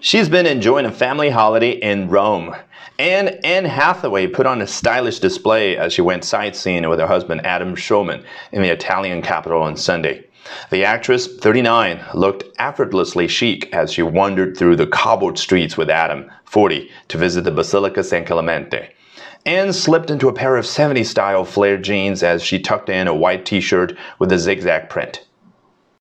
She's been enjoying a family holiday in Rome. And Anne Hathaway put on a stylish display as she went sightseeing with her husband Adam Shulman in the Italian capital on Sunday. The actress, 39, looked effortlessly chic as she wandered through the cobbled streets with Adam, 40, to visit the Basilica San Clemente. Anne slipped into a pair of 70s-style flare jeans as she tucked in a white t shirt with a zigzag print.